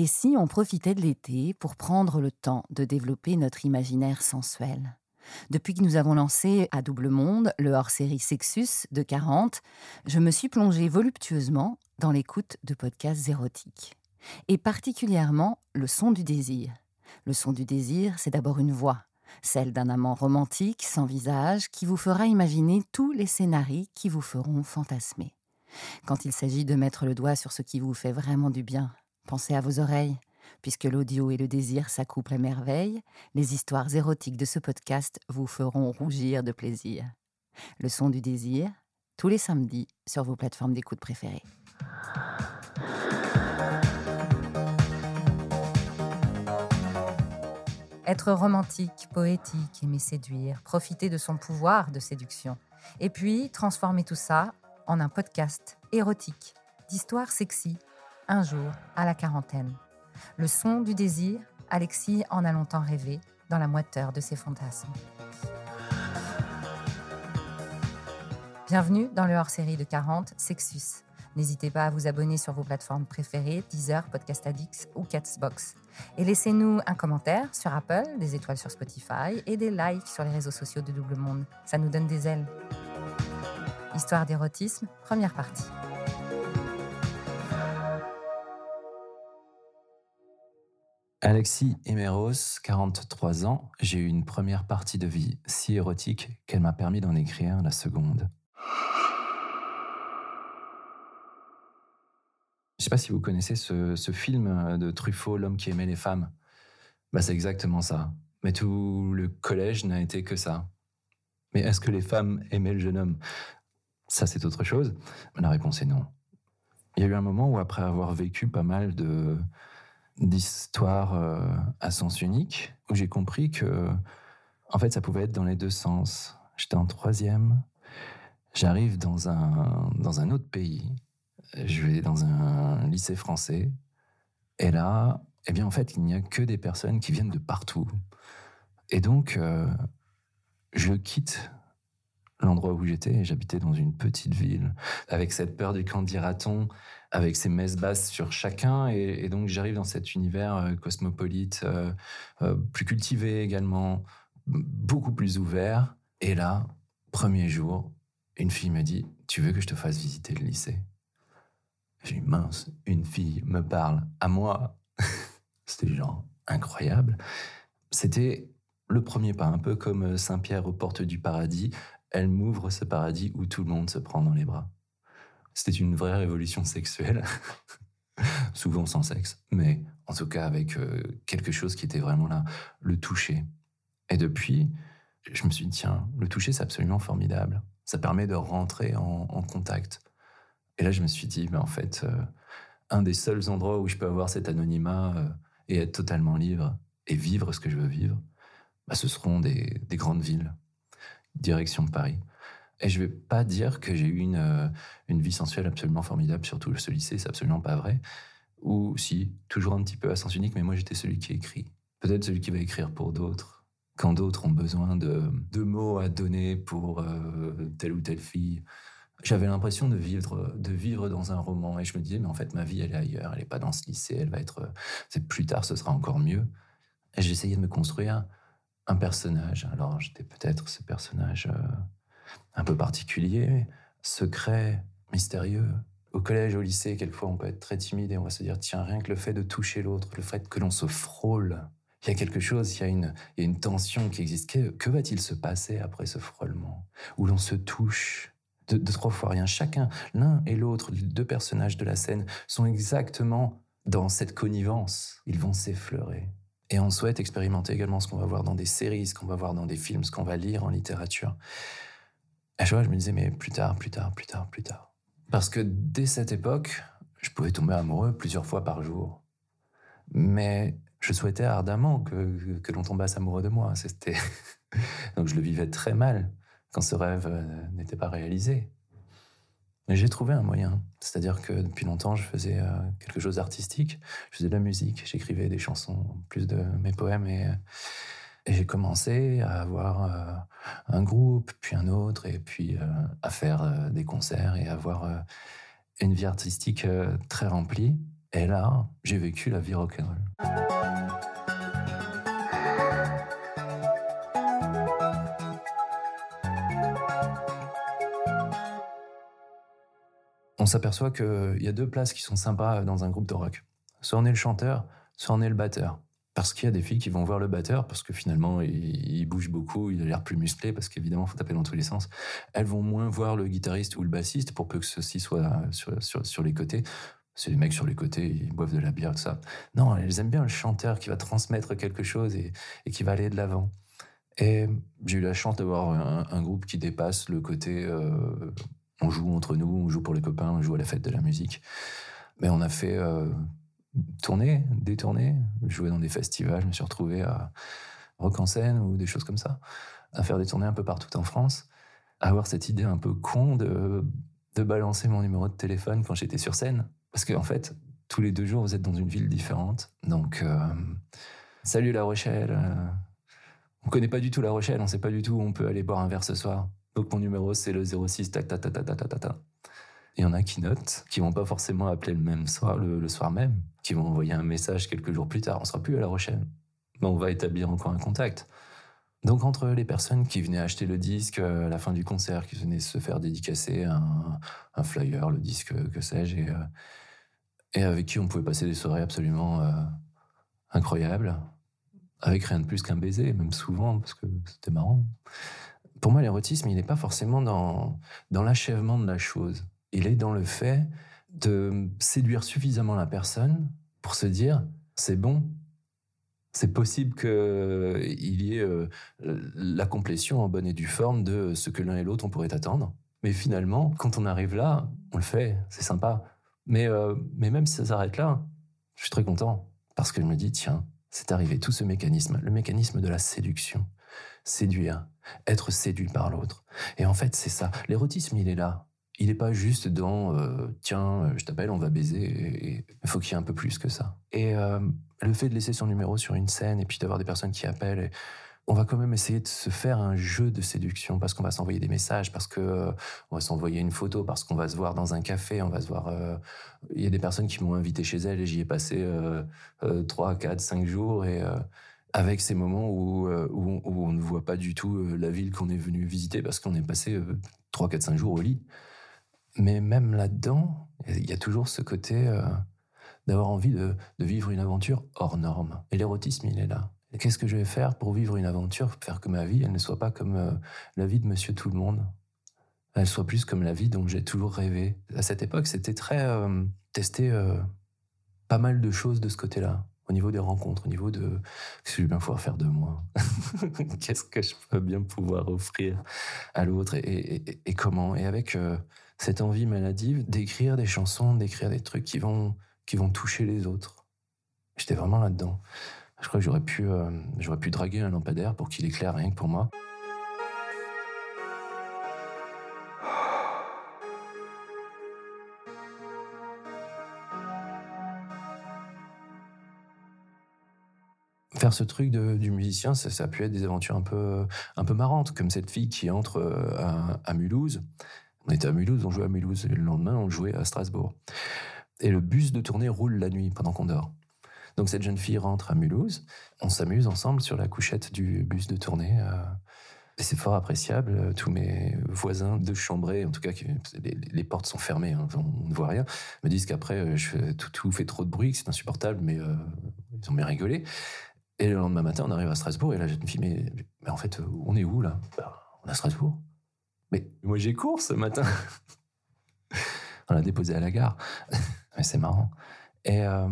Et si on profitait de l'été pour prendre le temps de développer notre imaginaire sensuel? Depuis que nous avons lancé à Double Monde le hors-série Sexus de 40, je me suis plongée voluptueusement dans l'écoute de podcasts érotiques. Et particulièrement le son du désir. Le son du désir, c'est d'abord une voix, celle d'un amant romantique sans visage qui vous fera imaginer tous les scénarios qui vous feront fantasmer. Quand il s'agit de mettre le doigt sur ce qui vous fait vraiment du bien, pensez à vos oreilles, Puisque l'audio et le désir s'accouplent à merveille, les histoires érotiques de ce podcast vous feront rougir de plaisir. Le son du désir, tous les samedis sur vos plateformes d'écoute préférées. Être romantique, poétique, aimer séduire, profiter de son pouvoir de séduction. Et puis transformer tout ça en un podcast érotique, d'histoires sexy, un jour à la quarantaine. Le son du désir, Alexis en a longtemps rêvé dans la moiteur de ses fantasmes. Bienvenue dans le hors-série de 40 Sexus. N'hésitez pas à vous abonner sur vos plateformes préférées, Deezer, Podcast Addicts ou Catsbox. Et laissez-nous un commentaire sur Apple, des étoiles sur Spotify et des likes sur les réseaux sociaux de Double Monde. Ça nous donne des ailes. Histoire d'érotisme, première partie. Alexis Emeros, 43 ans, j'ai eu une première partie de vie si érotique qu'elle m'a permis d'en écrire la seconde. Je ne sais pas si vous connaissez ce, film de Truffaut, L'homme qui aimait les femmes. Bah, c'est exactement ça. Mais tout le collège n'a été que ça. Mais est-ce que les femmes aimaient le jeune homme? Ça, c'est autre chose. La réponse est non. Il y a eu un moment où, après avoir vécu pas mal de, d'histoire euh, à sens unique où j'ai compris que, en fait, ça pouvait être dans les deux sens. J'étais en troisième, j'arrive dans un, dans un autre pays, je vais dans un lycée français, et là, eh bien, en fait, il n'y a que des personnes qui viennent de partout. Et donc, euh, je quitte l'endroit où j'étais. J'habitais dans une petite ville, avec cette peur du camp dira-t-on, avec ces messes basses sur chacun. Et, donc j'arrive dans cet univers euh, cosmopolite, euh, euh, plus cultivé également, beaucoup plus ouvert. Et là, premier jour, une fille me dit, tu veux que je te fasse visiter le lycée? J'ai dit, mince, une fille me parle à moi. C'était genre incroyable. C'était le premier pas, un peu comme Saint-Pierre aux portes du paradis elle m'ouvre ce paradis où tout le monde se prend dans les bras. C'était une vraie révolution sexuelle, souvent sans sexe, mais en tout cas avec euh, quelque chose qui était vraiment là, le toucher. Et depuis, je me suis dit, tiens, le toucher, c'est absolument formidable. Ça permet de rentrer en, contact. Et là, je me suis dit, mais en fait, euh, un des seuls endroits où je peux avoir cet anonymat euh, et être totalement libre et vivre ce que je veux vivre, bah, ce seront des grandes villes direction de Paris. Et je vais pas dire que j'ai eu une, euh, une vie sensuelle absolument formidable, surtout ce lycée, c'est absolument pas vrai. Ou si, toujours un petit peu à sens unique, mais moi j'étais celui qui écrit. Peut-être celui qui va écrire pour d'autres, quand d'autres ont besoin de, de, mots à donner pour euh, telle ou telle fille. J'avais l'impression de vivre, de vivre dans un roman et je me disais, mais en fait, ma vie, elle est ailleurs, elle n'est pas dans ce lycée, elle va être. C'est plus tard, ce sera encore mieux. Et j'essayais de me construire un personnage. Alors j'étais peut-être ce personnage euh, un peu particulier, secret, mystérieux. Au collège, au lycée, quelquefois on peut être très timide et on va se dire, tiens, rien que le fait de toucher l'autre, le fait que l'on se frôle, il y a quelque chose, il y a une, tension qui existe. Que, va-t-il se passer après ce frôlement? Où l'on se touche de, de trois fois rien. Chacun, l'un et l'autre, les deux personnages de la scène sont exactement dans cette connivence. Ils vont s'effleurer. Et on souhaite expérimenter également ce qu'on va voir dans des séries, ce qu'on va voir dans des films, ce qu'on va lire en littérature. À chaque fois, je me disais, mais plus tard, plus tard, plus tard, plus tard. Parce que dès cette époque, je pouvais tomber amoureux plusieurs fois par jour. Mais je souhaitais ardemment que, que l'on tombasse amoureux de moi. C'était Donc je le vivais très mal quand ce rêve euh, n'était pas réalisé. J'ai trouvé un moyen. C'est-à-dire que depuis longtemps, je faisais euh, quelque chose d'artistique. Je faisais de la musique, j'écrivais des chansons, plus de mes poèmes. Et, euh, j'ai commencé à avoir euh, un groupe, puis un autre, et puis à faire des concerts et avoir une vie artistique très remplie. Et là, j'ai vécu la vie rock'n'roll. On s'aperçoit qu'il y a deux places qui sont sympas dans un groupe de rock. Soit on est le chanteur, soit on est le batteur. Parce qu'il y a des filles qui vont voir le batteur, parce que finalement, il, bouge beaucoup, il a l'air plus musclé, parce qu'évidemment, il faut taper dans tous les sens. Elles vont moins voir le guitariste ou le bassiste, pour peu que ceci soit sur, sur, les côtés. C'est les mecs sur les côtés, ils boivent de la bière, tout ça. Non, elles aiment bien le chanteur qui va transmettre quelque chose et, qui va aller de l'avant. Et j'ai eu la chance d'avoir un, groupe qui dépasse le côté euh, on joue entre nous, on joue pour les copains, on joue à la fête de la musique. Mais on a fait euh, tourner, détourner, jouer dans des festivals. Je me suis retrouvé à Rock en scène ou des choses comme ça, à faire des tournées un peu partout en France, à avoir cette idée un peu con de, balancer mon numéro de téléphone quand j'étais sur scène. Parce qu'en en fait, tous les deux jours, vous êtes dans une ville différente. Donc, euh, salut La Rochelle. On connaît pas du tout La Rochelle, on sait pas du tout où on peut aller boire un verre ce soir. Donc, mon numéro, c'est le 06 tac tac tac tac tac tac tac. Il y en a qui notent, qui vont pas forcément appeler le même soir, le, soir même, qui vont envoyer un message quelques jours plus tard. On sera plus à La Rochelle. Mais on va établir encore un contact. Donc entre les personnes qui venaient acheter le disque à la fin du concert, qui venaient se faire dédicacer un, flyer, le disque, que sais-je, et, euh, et, avec qui on pouvait passer des soirées absolument euh, incroyables, avec rien de plus qu'un baiser, même souvent, parce que c'était marrant. Pour moi, l'érotisme, il n'est pas forcément dans, dans l'achèvement de la chose il est dans le fait de séduire suffisamment la personne pour se dire c'est bon, c'est possible qu'il y ait euh, la complétion en bonne et due forme de ce que l'un et l'autre on pourrait attendre. Mais finalement, quand on arrive là, on le fait, c'est sympa. Mais, euh, mais même si ça s'arrête là, je suis très content parce que je me dis tiens, c'est arrivé tout ce mécanisme, le mécanisme de la séduction. Séduire, être séduit par l'autre. Et en fait, c'est ça. L'érotisme, il est là il n'est pas juste dans euh, tiens, euh, je t'appelle, on va baiser. Il faut qu'il y ait un peu plus que ça. Et euh, le fait de laisser son numéro sur une scène et puis d'avoir des personnes qui appellent, on va quand même essayer de se faire un jeu de séduction parce qu'on va s'envoyer des messages, parce que on va s'envoyer une photo, parce qu'on va se voir dans un café, on va se voir. Il y a des personnes qui m'ont invité chez elles et j'y ai passé 3, 4, 5 jours et avec ces moments où, où, on, ne voit pas du tout la ville qu'on est venu visiter parce qu'on est passé 3, 4, 5 jours au lit. Mais même là-dedans, il y a toujours ce côté euh, d'avoir envie de, vivre une aventure hors norme. Et l'érotisme, il est là. Qu'est-ce que je vais faire pour vivre une aventure, pour faire que ma vie, elle ne soit pas comme euh, la vie de Monsieur Tout le Monde Elle soit plus comme la vie dont j'ai toujours rêvé. À cette époque, c'était très euh, tester pas mal de choses de ce côté-là au niveau des rencontres, au niveau de ce que je vais bien pouvoir faire de moi, qu'est-ce que je peux bien pouvoir offrir à l'autre? Et, comment, et avec cette envie maladive d'écrire des chansons, d'écrire des trucs qui vont, qui vont toucher les autres. J'étais vraiment là-dedans. Je crois que j'aurais pu, euh, j'aurais pu draguer un lampadaire pour qu'il éclaire rien que pour moi. Faire ce truc du musicien, ça, a pu être des aventures un peu, un peu marrantes, comme cette fille qui entre euh, à, Mulhouse on était à Mulhouse, on jouait à Mulhouse, le lendemain, on jouait à Strasbourg. Et le bus de tournée roule la nuit pendant qu'on dort. Donc cette jeune fille rentre à Mulhouse, on s'amuse ensemble sur la couchette du bus de tournée. Euh, c'est fort appréciable. Tous mes voisins de chambrée, en tout cas, les, portes sont fermées, hein, on ne voit rien, me disent qu'après, euh, tout, fait trop de bruit, que c'est insupportable, mais ils ont bien rigolé. Et le lendemain matin, on arrive à Strasbourg, et la jeune fille, mais, mais en fait, on est où là? Bah, On est à Strasbourg. Mais moi, j'ai cours ce matin. On l'a déposé à la gare. Mais c'est marrant. Et euh,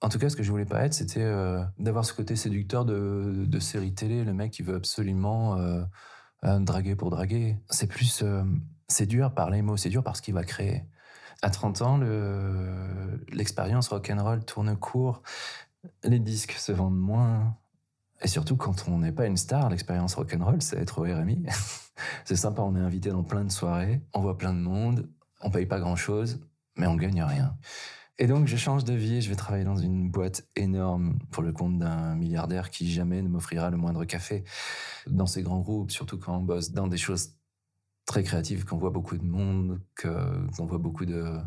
en tout cas, ce que je voulais pas être, c'était euh, d'avoir ce côté séducteur de, de, série télé, le mec qui veut absolument euh, draguer pour draguer. C'est plus séduire par les mots, séduire par ce qu'il va créer. À 30 ans, l'expérience rock'n'roll tourne court, les disques se vendent moins, et surtout, quand on n'est pas une star, l'expérience rock'n'roll, c'est être au RMI. c'est sympa, on est invité dans plein de soirées, on voit plein de monde, on paye pas grand chose, mais on gagne rien. Et donc, je change de vie je vais travailler dans une boîte énorme pour le compte d'un milliardaire qui jamais ne m'offrira le moindre café. Dans ces grands groupes, surtout quand on bosse dans des choses très créatives, qu'on voit beaucoup de monde, qu'on voit beaucoup de,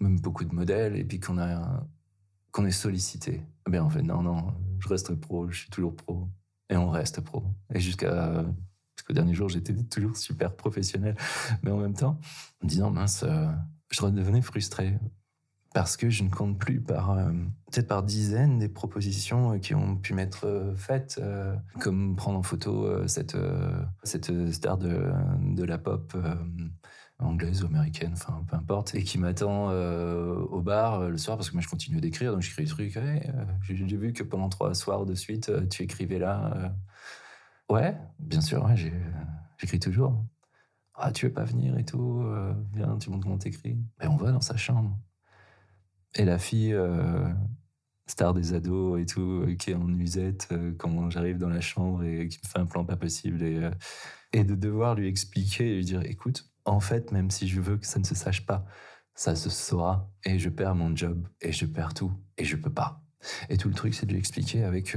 même beaucoup de modèles, et puis qu'on est sollicité. Bien, en fait, non, non, je reste pro, je suis toujours pro. Et on reste pro. Et jusqu'à. Jusqu'au dernier jour, j'étais toujours super professionnel. Mais en même temps, en me disant, mince, euh, je redevenais frustré parce que je ne compte plus par euh, peut-être par dizaines des propositions euh, qui ont pu m'être euh, faites, comme prendre en photo cette cette star de, de la pop anglaise ou américaine, enfin peu importe, et qui m'attend au bar le soir parce que moi je continue d'écrire, donc j'écris des trucs. j'ai vu que pendant trois soirs de suite tu écrivais là. Ouais, bien sûr, j'écris toujours. Ah, tu veux pas venir et tout Viens, tu montres comment t'écris. Et on va dans sa chambre. Et la fille, euh, star des ados et tout, qui est en nuisette euh, quand j'arrive dans la chambre et qui me fait un plan pas possible. Euh, et de devoir lui expliquer et lui dire écoute, en fait, même si je veux que ça ne se sache pas, ça se saura et je perds mon job et je perds tout et je peux pas. Et tout le truc, c'est de lui expliquer avec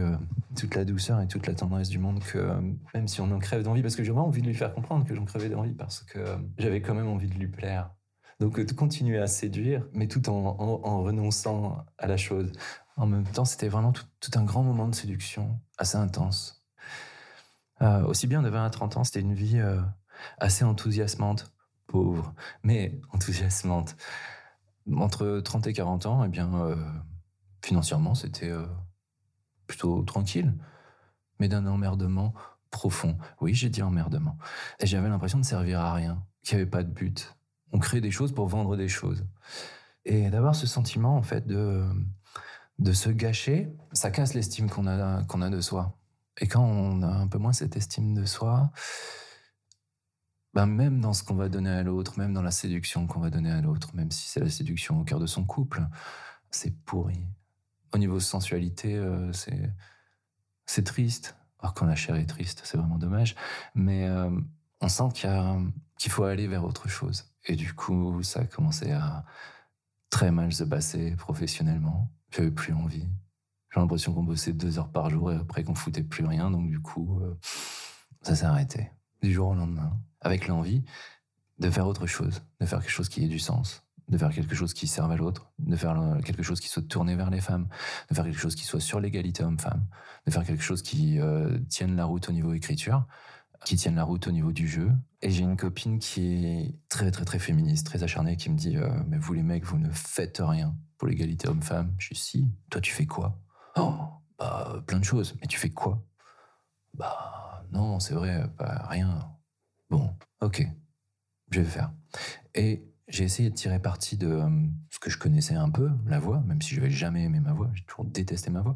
toute la douceur et toute la tendresse du monde que même si on en crève d'envie, parce que j'ai vraiment envie de lui faire comprendre que j'en crevais d'envie, parce que j'avais quand même envie de lui plaire. Donc, de continuer à séduire, mais tout en, renonçant à la chose. En même temps, c'était vraiment tout, un grand moment de séduction, assez intense. Euh, aussi bien de 20 à 30 ans, c'était une vie euh, assez enthousiasmante, pauvre, mais enthousiasmante. Entre 30 et 40 ans, eh bien, euh, financièrement, c'était plutôt tranquille, mais d'un emmerdement profond. Oui, j'ai dit emmerdement. Et j'avais l'impression de servir à rien, qu'il n'y avait pas de but, on crée des choses pour vendre des choses. Et d'avoir ce sentiment, en fait, de, de se gâcher, ça casse l'estime qu'on a, qu'on a de soi. Et quand on a un peu moins cette estime de soi, ben même dans ce qu'on va donner à l'autre, même dans la séduction qu'on va donner à l'autre, même si c'est la séduction au cœur de son couple, c'est pourri. Au niveau sensualité, euh, c'est c'est triste. Alors quand la chair est triste, c'est vraiment dommage. Mais euh, on sent qu'il faut aller vers autre chose. Et du coup, ça a commencé à très mal se passer professionnellement. J'avais plus envie. J'ai l'impression qu'on bossait deux heures par jour et après qu'on foutait plus rien. Donc du coup, euh, ça s'est arrêté du jour au lendemain, avec l'envie de faire autre chose, de faire quelque chose qui ait du sens, de faire quelque chose qui serve à l'autre, de faire quelque chose qui soit tourné vers les femmes, de faire quelque chose qui soit sur l'égalité homme-femme, de faire quelque chose qui euh, tienne la route au niveau écriture, qui tiennent la route au niveau du jeu. Et j'ai une copine qui est très très très féministe, très acharnée, qui me dit euh, mais vous les mecs vous ne faites rien pour l'égalité homme-femme. Je suis si. Toi tu fais quoi Oh bah plein de choses. Mais tu fais quoi Bah non c'est vrai, pas rien. Bon ok, je vais faire. Et j'ai essayé de tirer parti de euh, ce que je connaissais un peu, la voix, même si je n'avais jamais aimé ma voix, j'ai toujours détesté ma voix,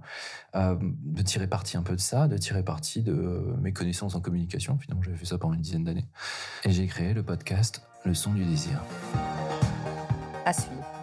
euh, de tirer parti un peu de ça, de tirer parti de euh, mes connaissances en communication. Finalement, j'avais fait ça pendant une dizaine d'années. Et j'ai créé le podcast Le son du désir. À suivre.